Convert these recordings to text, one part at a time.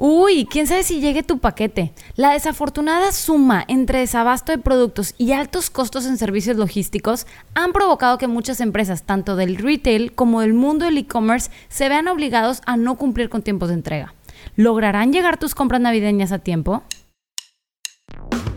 Uy, quién sabe si llegue tu paquete. La desafortunada suma entre desabasto de productos y altos costos en servicios logísticos han provocado que muchas empresas, tanto del retail como del mundo del e-commerce, se vean obligados a no cumplir con tiempos de entrega. ¿Lograrán llegar tus compras navideñas a tiempo?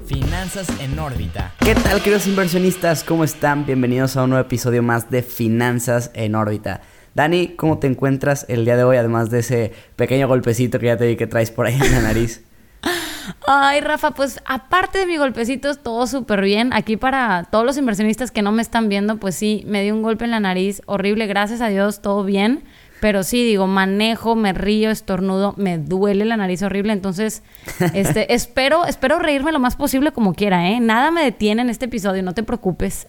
Finanzas en órbita. ¿Qué tal, queridos inversionistas? ¿Cómo están? Bienvenidos a un nuevo episodio más de Finanzas en órbita. Dani, ¿cómo te encuentras el día de hoy, además de ese pequeño golpecito que ya te vi que traes por ahí en la nariz? Ay, Rafa, pues aparte de mi golpecito, todo súper bien. Aquí para todos los inversionistas que no me están viendo, pues sí, me dio un golpe en la nariz horrible, gracias a Dios, todo bien. Pero sí, digo, manejo, me río, estornudo, me duele la nariz horrible. Entonces, este, espero, espero reírme lo más posible como quiera, ¿eh? Nada me detiene en este episodio, no te preocupes.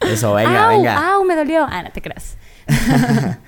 Eso, venga, venga. ¡Au! Me dolió. Ah, no te creas.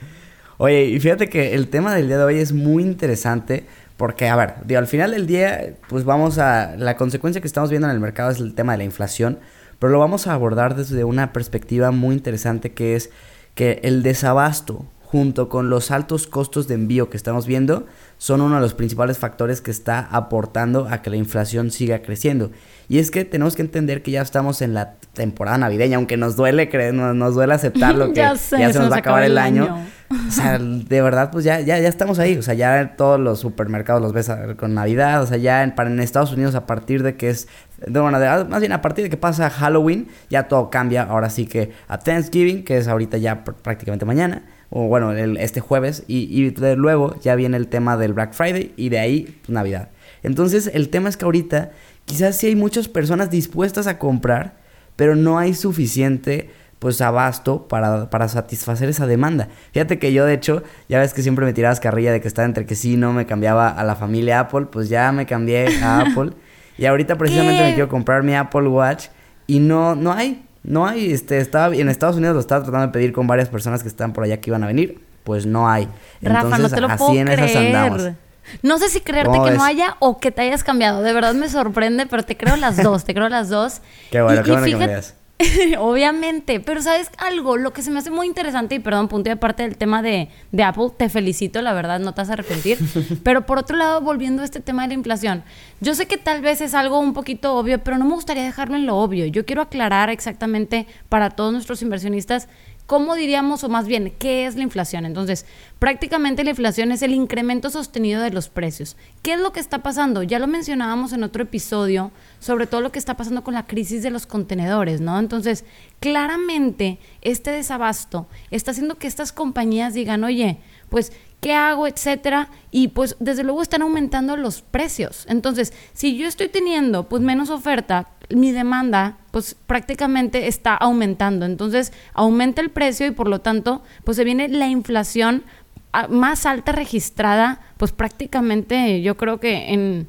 Oye, y fíjate que el tema del día de hoy es muy interesante porque, a ver, al final del día, pues vamos a... La consecuencia que estamos viendo en el mercado es el tema de la inflación, pero lo vamos a abordar desde una perspectiva muy interesante que es que el desabasto junto con los altos costos de envío que estamos viendo, son uno de los principales factores que está aportando a que la inflación siga creciendo. Y es que tenemos que entender que ya estamos en la temporada navideña, aunque nos duele creer, nos, duele aceptarlo que ya, se, nos va a acabar el año. O sea, de verdad, pues ya, ya, ya estamos ahí. O sea, ya todos los supermercados los ves con Navidad. O sea, ya en, para en Estados Unidos, a partir de que es. De, bueno, más bien a partir de que pasa Halloween, ya todo cambia. Ahora sí que a Thanksgiving, que es ahorita ya prácticamente mañana o bueno, este jueves, y, y luego ya viene el tema del Black Friday y de ahí pues, Navidad. Entonces el tema es que ahorita quizás sí hay muchas personas dispuestas a comprar, pero no hay suficiente pues abasto para, para, satisfacer esa demanda. Fíjate que yo de hecho, ya ves que siempre me tirabas carrilla de que estaba entre que sí no me cambiaba a la familia Apple, pues ya me cambié a Apple. Y ahorita precisamente me quiero comprar mi Apple Watch y no, no hay. No hay, este, estaba, en Estados Unidos lo estaba tratando de pedir con varias personas que están por allá que iban a venir, pues no hay. Rafa, no te lo puedo creer. No sé si creerte que no haya o que te hayas cambiado. De verdad me sorprende, pero te creo las dos, te creo las dos. Qué bueno, qué bueno que me veas. Obviamente, pero ¿sabes algo? Lo que se me hace muy interesante, y perdón, punto y aparte del tema de, de, Apple, te felicito, la verdad, no te vas a arrepentir. pero por otro lado, volviendo a este tema de la inflación, yo sé que tal vez es algo un poquito obvio, pero no me gustaría dejarlo en lo obvio. Yo quiero aclarar exactamente para todos nuestros inversionistas ¿Cómo diríamos, o más bien, qué es la inflación? Entonces, prácticamente la inflación es el incremento sostenido de los precios. ¿Qué es lo que está pasando? Ya lo mencionábamos en otro episodio, sobre todo lo que está pasando con la crisis de los contenedores, ¿no? Entonces, claramente, este desabasto está haciendo que estas compañías digan, oye, pues qué hago, etcétera, y pues desde luego están aumentando los precios. Entonces, si yo estoy teniendo pues menos oferta, mi demanda pues prácticamente está aumentando. Entonces, aumenta el precio y por lo tanto, pues se viene la inflación ah, más alta registrada, pues prácticamente yo creo que en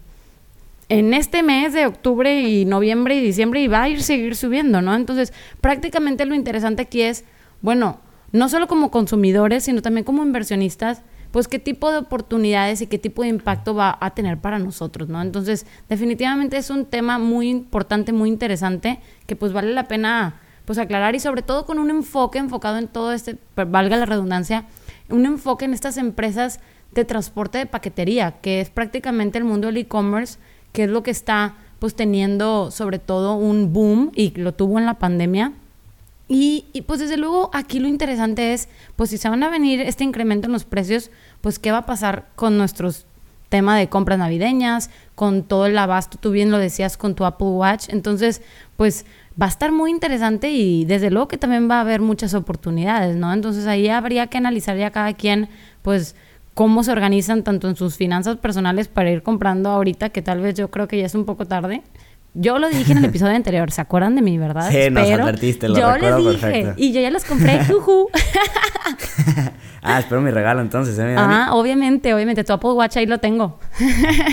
en este mes de octubre y noviembre y diciembre y va a ir seguir subiendo, ¿no? Entonces, prácticamente lo interesante aquí es, bueno, no solo como consumidores, sino también como inversionistas, pues qué tipo de oportunidades y qué tipo de impacto va a tener para nosotros, ¿no? Entonces, definitivamente es un tema muy importante, muy interesante, que pues vale la pena pues aclarar y sobre todo con un enfoque enfocado en todo este, valga la redundancia, un enfoque en estas empresas de transporte de paquetería, que es prácticamente el mundo del e-commerce, que es lo que está pues teniendo sobre todo un boom y lo tuvo en la pandemia y, pues desde luego aquí lo interesante es, pues si se van a venir este incremento en los precios, pues qué va a pasar con nuestros tema de compras navideñas, con todo el abasto, tú bien lo decías con tu Apple Watch, entonces pues va a estar muy interesante y desde luego que también va a haber muchas oportunidades, ¿no? Entonces ahí habría que analizar ya cada quien pues cómo se organizan tanto en sus finanzas personales para ir comprando ahorita, que tal vez yo creo que ya es un poco tarde, yo lo dije en el episodio anterior, ¿se acuerdan de mí, verdad? Sí, nos advertiste, lo yo recuerdo les dije, Y yo ya los compré, juju. ah, espero mi regalo entonces, ¿eh? Ah, obviamente, obviamente. Tu Apple Watch ahí lo tengo.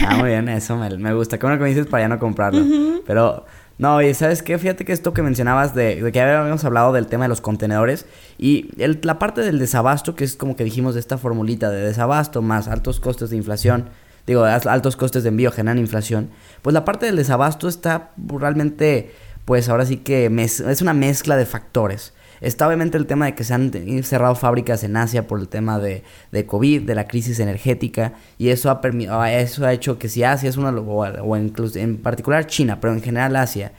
ah, muy bien, eso me, me gusta. Qué bueno que me dices para ya no comprarlo. Pero, no, y ¿sabes qué? Fíjate que esto que mencionabas de, de que habíamos hablado del tema de los contenedores y el, la parte del desabasto, que es como que dijimos de esta formulita de desabasto más altos costes de inflación digo, altos costes de envío generan inflación, pues la parte del desabasto está realmente, pues ahora sí que es una mezcla de factores. Está obviamente el tema de que se han cerrado fábricas en Asia por el tema de, de COVID, de la crisis energética, y eso ha, ah, eso ha hecho que si Asia es una, o, o incluso en particular China, pero en general Asia,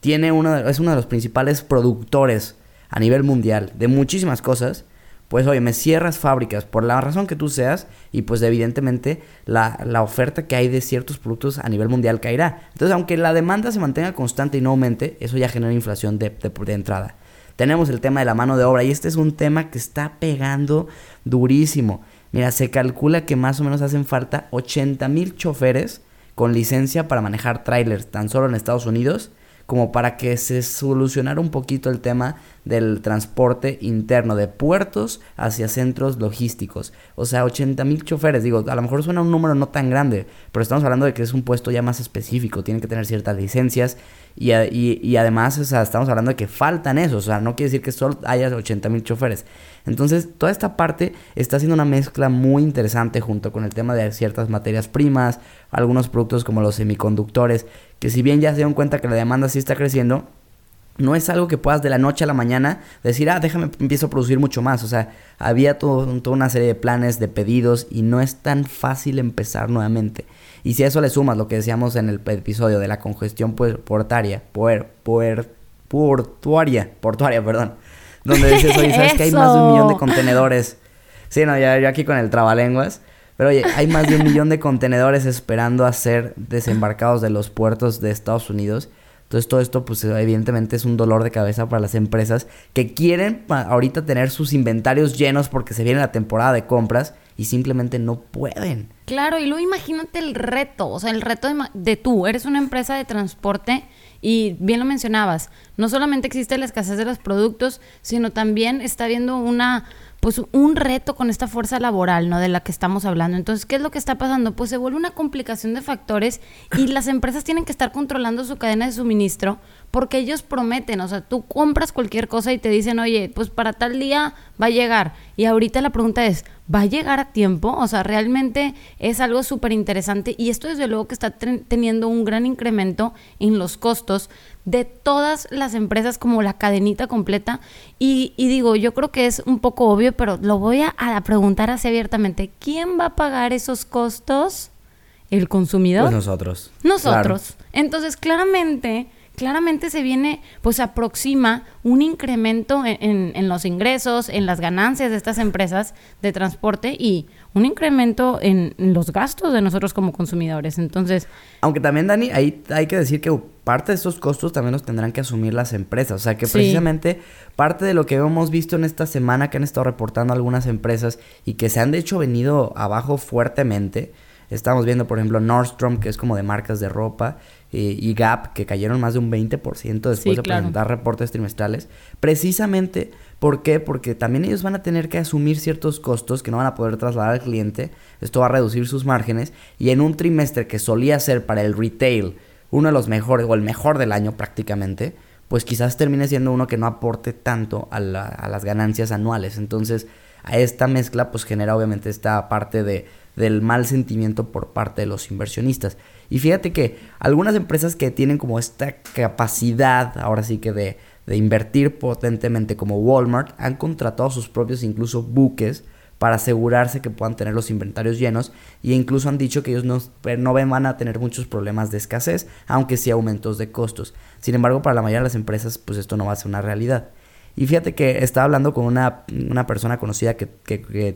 tiene uno, es uno de los principales productores a nivel mundial de muchísimas cosas, pues oye, me cierras fábricas por la razón que tú seas y pues evidentemente la, la, oferta que hay de ciertos productos a nivel mundial caerá. Entonces, aunque la demanda se mantenga constante y no aumente, eso ya genera inflación de, de, entrada. Tenemos el tema de la mano de obra y este es un tema que está pegando durísimo. Mira, se calcula que más o menos hacen falta 80 mil choferes con licencia para manejar trailers tan solo en Estados Unidos como para que se solucionara un poquito el tema del transporte interno de puertos hacia centros logísticos. O sea, 80 mil choferes, digo, a lo mejor suena un número no tan grande, pero estamos hablando de que es un puesto ya más específico, tiene que tener ciertas licencias y, y, además, o sea, estamos hablando de que faltan eso, o sea, no quiere decir que solo haya 80 mil choferes. Entonces, toda esta parte está haciendo una mezcla muy interesante junto con el tema de ciertas materias primas, algunos productos como los semiconductores, que si bien ya se dieron cuenta que la demanda sí está creciendo, no es algo que puedas de la noche a la mañana decir, ah, déjame, empiezo a producir mucho más. O sea, había todo, toda una serie de planes, de pedidos y no es tan fácil empezar nuevamente. Y si a eso le sumas lo que decíamos en el episodio de la congestión portaria, puer, puer, portuaria, portuaria, perdón, donde dices, oye, ¿sabes que hay más de un millón de contenedores? Sí, no, ya yo aquí con el trabalenguas. Pero oye, hay más de un millón de contenedores esperando a ser desembarcados de los puertos de Estados Unidos. Entonces todo esto pues evidentemente es un dolor de cabeza para las empresas que quieren ahorita tener sus inventarios llenos porque se viene la temporada de compras y simplemente no pueden. Claro, y luego imagínate el reto, o sea, el reto de, de tú, eres una empresa de transporte y bien lo mencionabas, no solamente existe la escasez de los productos, sino también está habiendo una pues un reto con esta fuerza laboral, ¿no? De la que estamos hablando. Entonces, ¿qué es lo que está pasando? Pues se vuelve una complicación de factores y las empresas tienen que estar controlando su cadena de suministro porque ellos prometen, o sea, tú compras cualquier cosa y te dicen, oye, pues para tal día va a llegar. Y ahorita la pregunta es, ¿va a llegar a tiempo? O sea, realmente es algo súper interesante y esto desde luego que está teniendo un gran incremento en los costos de todas las empresas como la cadenita completa. Y, digo, yo creo que es un poco obvio, pero lo voy a, a, preguntar así abiertamente. ¿Quién va a pagar esos costos? ¿El consumidor? Pues nosotros. Nosotros. Entonces, claramente claramente se viene, pues aproxima un incremento en, los ingresos, en las ganancias de estas empresas de transporte y un incremento en, los gastos de nosotros como consumidores. Entonces... Aunque también, Dani, ahí hay que decir que parte de estos costos también los tendrán que asumir las empresas. O sea, que precisamente parte de lo que hemos visto en esta semana que han estado reportando algunas empresas y que se han de hecho venido abajo fuertemente. Estamos viendo, por ejemplo, Nordstrom, que es como de marcas de ropa, eh, y Gap, que cayeron más de un 20% después de presentar reportes trimestrales. Precisamente, ¿por qué? Porque también ellos van a tener que asumir ciertos costos que no van a poder trasladar al cliente. Esto va a reducir sus márgenes. Y en un trimestre que solía ser para el retail uno de los mejores, o el mejor del año prácticamente, pues quizás termine siendo uno que no aporte tanto a, a las ganancias anuales. Entonces, a esta mezcla, pues genera obviamente esta parte de del mal sentimiento por parte de los inversionistas. Y fíjate que algunas empresas que tienen como esta capacidad, ahora sí que de, de invertir potentemente como Walmart, han contratado sus propios incluso buques para asegurarse que puedan tener los inventarios llenos e incluso han dicho que ellos no, no van a tener muchos problemas de escasez, aunque sí aumentos de costos. Sin embargo, para la mayoría de las empresas, pues esto no va a ser una realidad. Y fíjate que estaba hablando con una, persona conocida que,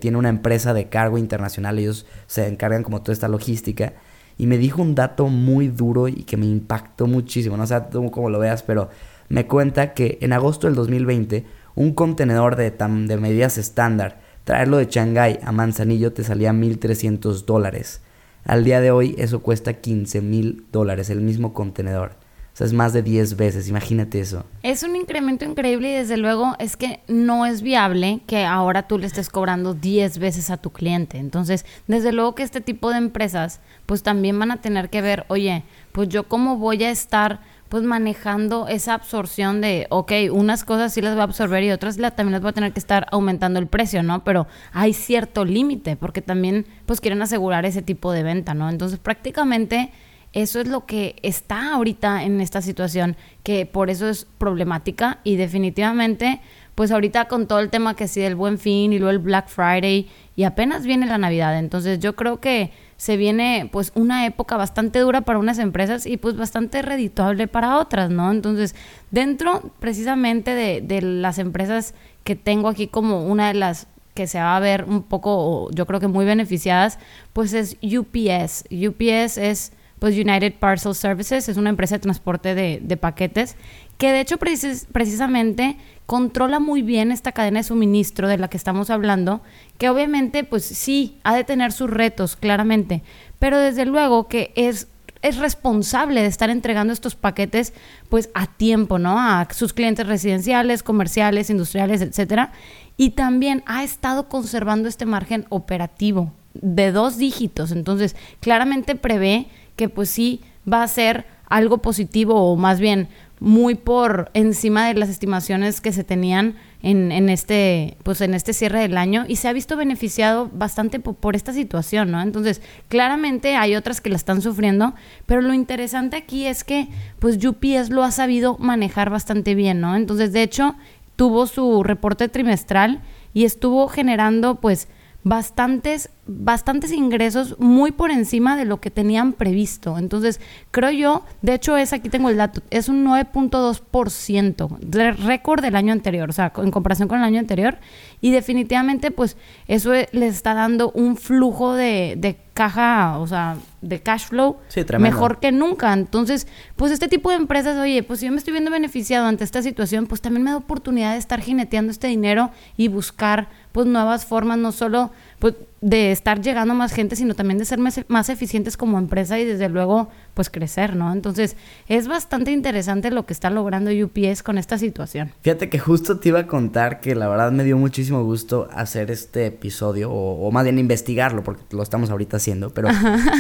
tiene una empresa de cargo internacional, ellos se encargan como toda esta logística, y me dijo un dato muy duro y que me impactó muchísimo, no sé tú cómo lo veas, pero me cuenta que en agosto del 2020 un contenedor de, de medidas estándar, traerlo de Shanghái a Manzanillo te salía 1.300 dólares. Al día de hoy eso cuesta 15 mil dólares, el mismo contenedor es más de 10 veces, imagínate eso. Es un incremento increíble y desde luego es que no es viable que ahora tú le estés cobrando 10 veces a tu cliente. Entonces, desde luego que este tipo de empresas pues también van a tener que ver, oye, pues yo cómo voy a estar pues manejando esa absorción de, ok, unas cosas sí las voy a absorber y otras la, también las voy a tener que estar aumentando el precio, ¿no? Pero hay cierto límite porque también pues quieren asegurar ese tipo de venta, ¿no? Entonces prácticamente eso es lo que está ahorita en esta situación, que por eso es problemática y definitivamente pues ahorita con todo el tema que sí del buen fin y luego el Black Friday y apenas viene la Navidad. Entonces yo creo que se viene pues una época bastante dura para unas empresas y pues bastante redituable para otras, ¿no? Entonces dentro precisamente de, las empresas que tengo aquí como una de las que se va a ver un poco, yo creo que muy beneficiadas, pues es UPS. UPS es pues United Parcel Services, es una empresa de transporte de paquetes, que de hecho precisamente controla muy bien esta cadena de suministro de la que estamos hablando, que obviamente pues sí, ha de tener sus retos, claramente, pero desde luego que es es responsable de estar entregando estos paquetes pues a tiempo, ¿no? A sus clientes residenciales, comerciales, industriales, etcétera. Y también ha estado conservando este margen operativo de dos dígitos. Entonces, claramente prevé que pues sí va a ser algo positivo o más bien muy por encima de las estimaciones que se tenían en, en, este pues en este cierre del año y se ha visto beneficiado bastante por, esta situación, ¿no? Entonces, claramente hay otras que la están sufriendo, pero lo interesante aquí es que pues UPS lo ha sabido manejar bastante bien, ¿no? Entonces, de hecho, tuvo su reporte trimestral y estuvo generando pues bastantes, bastantes ingresos muy por encima de lo que tenían previsto. Entonces, creo yo, de hecho es, aquí tengo el dato, es un 9.2%, récord del año anterior, o sea, en comparación con el año anterior. Y definitivamente, pues, eso les está dando un flujo de caja, o sea, de cash flow mejor que nunca. Entonces, pues este tipo de empresas, oye, pues si yo me estoy viendo beneficiado ante esta situación, pues también me da oportunidad de estar jineteando este dinero y buscar pues nuevas formas, no solo pues de estar llegando a más gente, sino también de ser más, eficientes como empresa y desde luego pues crecer, ¿no? Entonces es bastante interesante lo que está logrando UPS con esta situación. Fíjate que justo te iba a contar que la verdad me dio muchísimo gusto hacer este episodio o, más bien investigarlo porque lo estamos ahorita haciendo, pero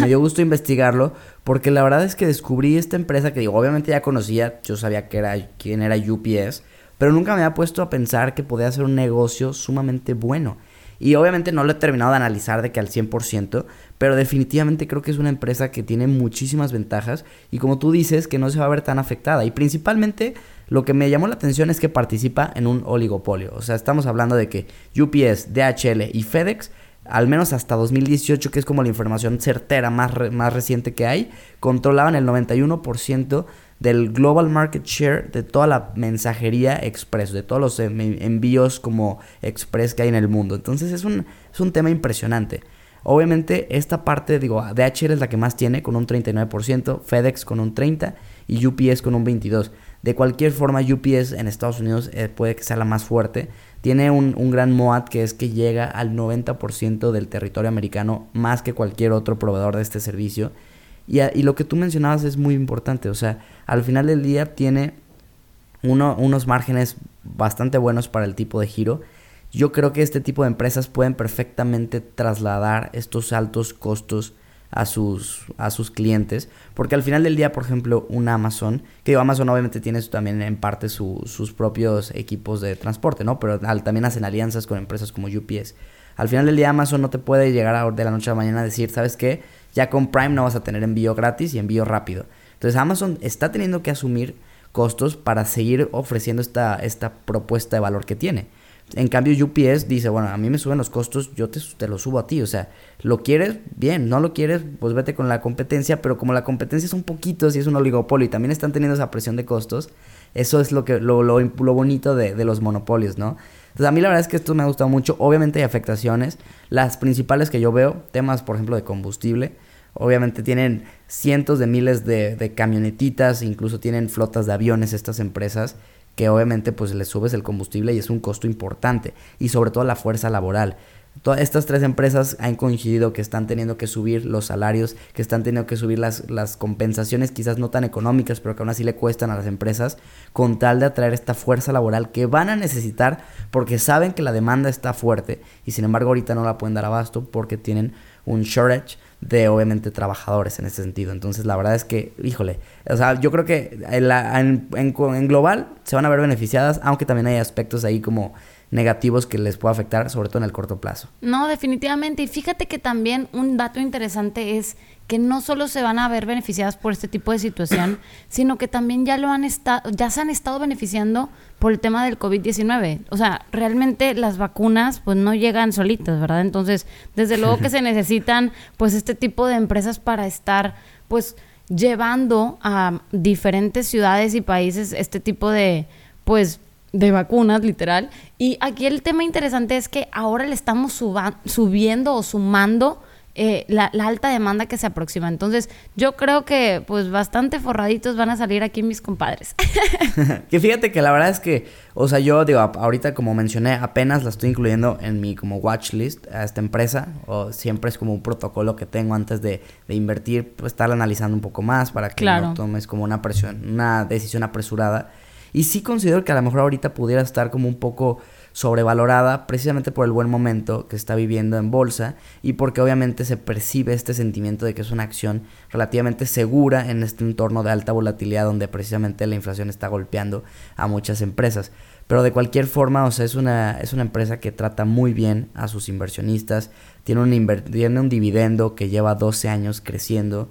me dio gusto investigarlo porque la verdad es que descubrí esta empresa que digo, obviamente ya conocía, yo sabía que era quién era UPS, pero nunca me había puesto a pensar que podía ser un negocio sumamente bueno. Y obviamente no lo he terminado de analizar de que al 100%, pero definitivamente creo que es una empresa que tiene muchísimas ventajas y como tú dices, que no se va a ver tan afectada. Y principalmente lo que me llamó la atención es que participa en un oligopolio. O sea, estamos hablando de que UPS, DHL y FedEx al menos hasta 2018, que es como la información certera más, más reciente que hay, controlaban el 91% del global market share de toda la mensajería express, de todos los envíos como express que hay en el mundo. Entonces es un, es un tema impresionante. Obviamente esta parte, digo, DHL es la que más tiene con un 39%, FedEx con un 30% y UPS con un 22%. De cualquier forma, UPS en Estados Unidos eh, puede que sea la más fuerte. Tiene un, un gran MOAT que es que llega al 90% del territorio americano más que cualquier otro proveedor de este servicio. Y, lo que tú mencionabas es muy importante, o sea, al final del día tiene uno, unos márgenes bastante buenos para el tipo de giro. Yo creo que este tipo de empresas pueden perfectamente trasladar estos altos costos a sus, a sus clientes. Porque al final del día, por ejemplo, un Amazon, que Amazon obviamente tiene también en parte sus propios equipos de transporte, ¿no? Pero también hacen alianzas con empresas como UPS. Al final del día, Amazon no te puede llegar a, de la noche a la mañana a decir, ¿sabes qué? Ya con Prime no vas a tener envío gratis y envío rápido. Entonces Amazon está teniendo que asumir costos para seguir ofreciendo esta, esta propuesta de valor que tiene. En cambio, UPS dice, bueno, a mí me suben los costos, yo te, te lo subo a ti. O sea, lo quieres, bien, no lo quieres, pues vete con la competencia, pero como la competencia es un poquito, si es un oligopolio y también están teniendo esa presión de costos, eso es lo, que, lo, lo, lo bonito de, de, los monopolios, ¿no? Entonces, a mí la verdad es que esto me ha gustado mucho. Obviamente hay afectaciones. Las principales que yo veo, temas, por ejemplo, de combustible. Obviamente tienen cientos de miles de, de camionetitas, incluso tienen flotas de aviones estas empresas que obviamente pues les subes el combustible y es un costo importante y sobre todo la fuerza laboral. Todas estas tres empresas han coincidido que están teniendo que subir los salarios, que están teniendo que subir las, las compensaciones quizás no tan económicas, pero que aún así le cuestan a las empresas, con tal de atraer esta fuerza laboral que van a necesitar porque saben que la demanda está fuerte y sin embargo ahorita no la pueden dar abasto porque tienen un shortage de obviamente trabajadores en ese sentido. Entonces la verdad es que, híjole, o sea, yo creo que en, en, global se van a ver beneficiadas, aunque también hay aspectos ahí como negativos que les puede afectar, sobre todo en el corto plazo. No, definitivamente. Y fíjate que también un dato interesante es que no solo se van a ver beneficiadas por este tipo de situación, sino que también ya lo han estado, ya se han estado beneficiando por el tema del COVID-19. O sea, realmente las vacunas pues no llegan solitas, ¿verdad? Entonces, desde luego que se necesitan pues este tipo de empresas para estar pues llevando a diferentes ciudades y países este tipo de pues de vacunas, literal. Y aquí el tema interesante es que ahora le estamos subiendo o sumando eh, la, alta demanda que se aproxima. Entonces, yo creo que pues bastante forraditos van a salir aquí mis compadres. que fíjate que la verdad es que, o sea, yo digo, ahorita como mencioné, apenas la estoy incluyendo en mi como watch list a esta empresa. O siempre es como un protocolo que tengo antes de, de invertir, pues estar analizando un poco más para que no tomes como una presión, una decisión apresurada. Y sí considero que a lo mejor ahorita pudiera estar como un poco sobrevalorada precisamente por el buen momento que está viviendo en bolsa y porque obviamente se percibe este sentimiento de que es una acción relativamente segura en este entorno de alta volatilidad donde precisamente la inflación está golpeando a muchas empresas. Pero de cualquier forma, o sea, es una, es una empresa que trata muy bien a sus inversionistas, tiene un, tiene un dividendo que lleva 12 años creciendo,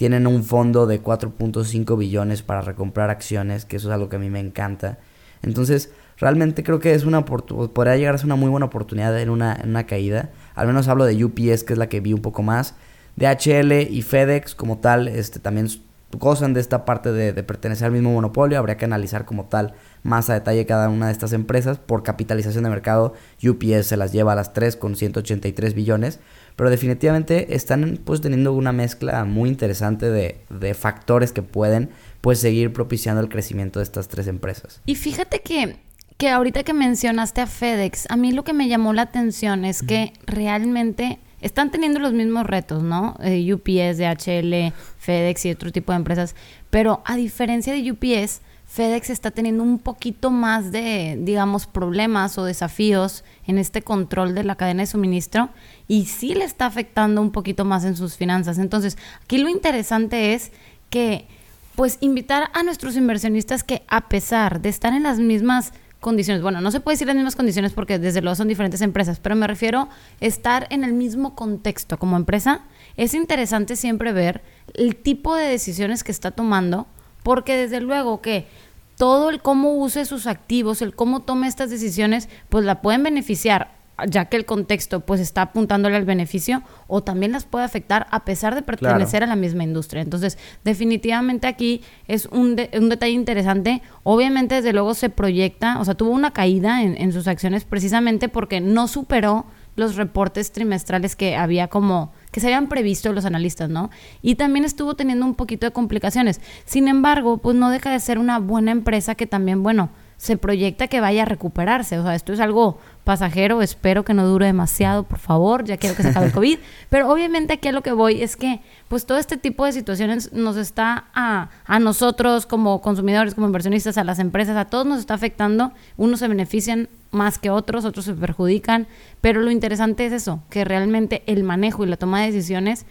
tienen un fondo de 4.5 billones para recomprar acciones, que eso es algo que a mí me encanta. Entonces, realmente creo que es una podría llegar a ser una muy buena oportunidad en una, una caída. Al menos hablo de UPS, que es la que vi un poco más. DHL y FedEx como tal este, también gozan de esta parte de, de, pertenecer al mismo monopolio. Habría que analizar como tal más a detalle cada una de estas empresas. Por capitalización de mercado, UPS se las lleva a las 3 con 183 billones. Pero definitivamente están pues teniendo una mezcla muy interesante de, de factores que pueden pues seguir propiciando el crecimiento de estas tres empresas. Y fíjate que que ahorita que mencionaste a FedEx, a mí lo que me llamó la atención es que realmente están teniendo los mismos retos, ¿no? Eh, UPS, DHL, FedEx y otro tipo de empresas, pero a diferencia de UPS, FedEx está teniendo un poquito más de, digamos, problemas o desafíos en este control de la cadena de suministro y sí le está afectando un poquito más en sus finanzas. Entonces, aquí lo interesante es que, pues, invitar a nuestros inversionistas que a pesar de estar en las mismas condiciones. Bueno, no se puede decir las mismas condiciones porque desde luego son diferentes empresas, pero me refiero a estar en el mismo contexto como empresa. Es interesante siempre ver el tipo de decisiones que está tomando, porque desde luego que todo el cómo use sus activos, el cómo tome estas decisiones, pues la pueden beneficiar ya que el contexto pues está apuntándole al beneficio o también las puede afectar a pesar de pertenecer a la misma industria. Entonces, definitivamente aquí es un, un, detalle interesante. Obviamente, desde luego se proyecta, o sea, tuvo una caída en, en sus acciones precisamente porque no superó los reportes trimestrales que había como que se habían previsto los analistas, ¿no? Y también estuvo teniendo un poquito de complicaciones. Sin embargo, pues no deja de ser una buena empresa que también, bueno, se proyecta que vaya a recuperarse. O sea, esto es algo pasajero, espero que no dure demasiado, por favor, ya quiero que se acabe el COVID. Pero obviamente aquí a lo que voy es que pues todo este tipo de situaciones nos está a, a nosotros como consumidores, como inversionistas, a las empresas, a todos nos está afectando. Unos se benefician más que otros, otros se perjudican, pero lo interesante es eso, que realmente el manejo y la toma de decisiones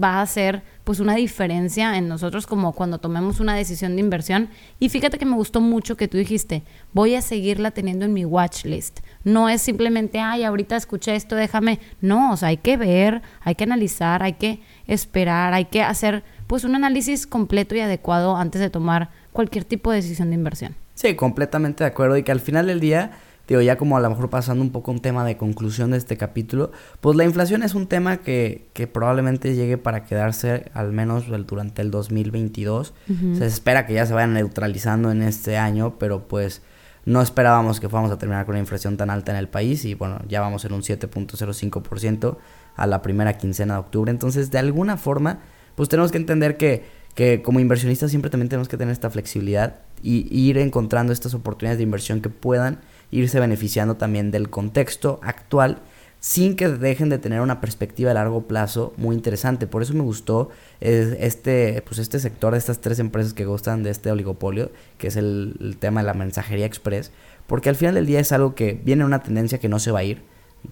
va a ser pues una diferencia en nosotros como cuando tomemos una decisión de inversión. Y fíjate que me gustó mucho que tú dijiste, voy a seguirla teniendo en mi watch list. No es simplemente, ay, ahorita escuché esto, déjame. No, o sea, hay que ver, hay que analizar, hay que esperar, hay que hacer pues un análisis completo y adecuado antes de tomar cualquier tipo de decisión de inversión. Sí, completamente de acuerdo y que al final del día digo, ya como a lo mejor pasando un poco un tema de conclusión de este capítulo, pues la inflación es un tema que, que probablemente llegue para quedarse al menos durante el 2022. Se espera que ya se vaya neutralizando en este año, pero pues no esperábamos que fuéramos a terminar con una inflación tan alta en el país y bueno, ya vamos en un 7.05% a la primera quincena de octubre. Entonces, de alguna forma, pues tenemos que entender que, que como inversionistas siempre también tenemos que tener esta flexibilidad y ir encontrando estas oportunidades de inversión que puedan irse beneficiando también del contexto actual sin que dejen de tener una perspectiva a largo plazo muy interesante. Por eso me gustó este, pues este sector de estas tres empresas que gustan de este oligopolio, que es el, tema de la mensajería express, porque al final del día es algo que viene una tendencia que no se va a ir.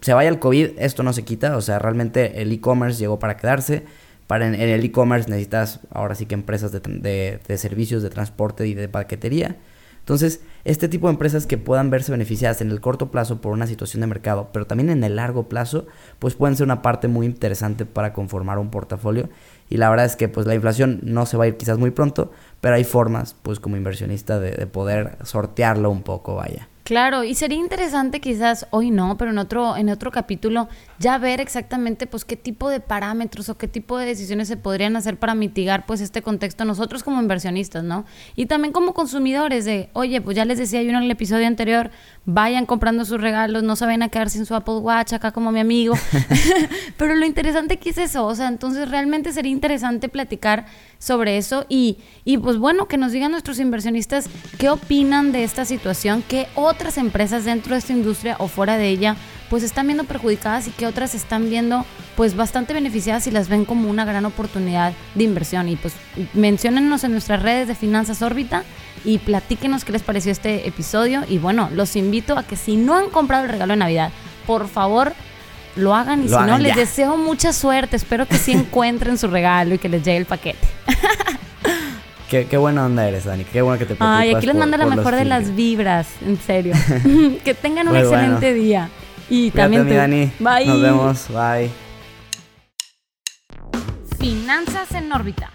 Se vaya el COVID, esto no se quita, o sea, realmente el e-commerce llegó para quedarse. Para en, el e-commerce necesitas ahora sí que empresas de, de servicios de transporte y de paquetería. Entonces, este tipo de empresas que puedan verse beneficiadas en el corto plazo por una situación de mercado, pero también en el largo plazo, pues pueden ser una parte muy interesante para conformar un portafolio. Y la verdad es que pues la inflación no se va a ir quizás muy pronto, pero hay formas pues como inversionista de, de poder sortearlo un poco, vaya. Claro, y sería interesante quizás hoy no, pero en otro en otro capítulo ya ver exactamente pues qué tipo de parámetros o qué tipo de decisiones se podrían hacer para mitigar pues este contexto nosotros como inversionistas, ¿no? Y también como consumidores de, oye, pues ya les decía yo en el episodio anterior, vayan comprando sus regalos, no se vayan a quedar sin su Apple Watch acá como mi amigo. pero lo interesante que es eso, o sea, entonces realmente sería interesante platicar sobre eso y, y pues bueno, que nos digan nuestros inversionistas qué opinan de esta situación, qué otras empresas dentro de esta industria o fuera de ella pues están viendo perjudicadas y que otras están viendo pues bastante beneficiadas y las ven como una gran oportunidad de inversión. Y pues menciónennos en nuestras redes de Finanzas Órbita y platíquenos qué les pareció este episodio. Y bueno, los invito a que si no han comprado el regalo de Navidad, por favor lo hagan y Lo si no, les deseo mucha suerte. Espero que sí encuentren su regalo y que les llegue el paquete. Qué, qué buena onda eres, Dani. Qué bueno que te preocupas Ay, aquí les por- manda la mejor de las vibras, en serio. que tengan un Muy excelente bueno. día. Y Cuídate, también. Dani. Bye. Nos vemos. Bye. Finanzas en órbita.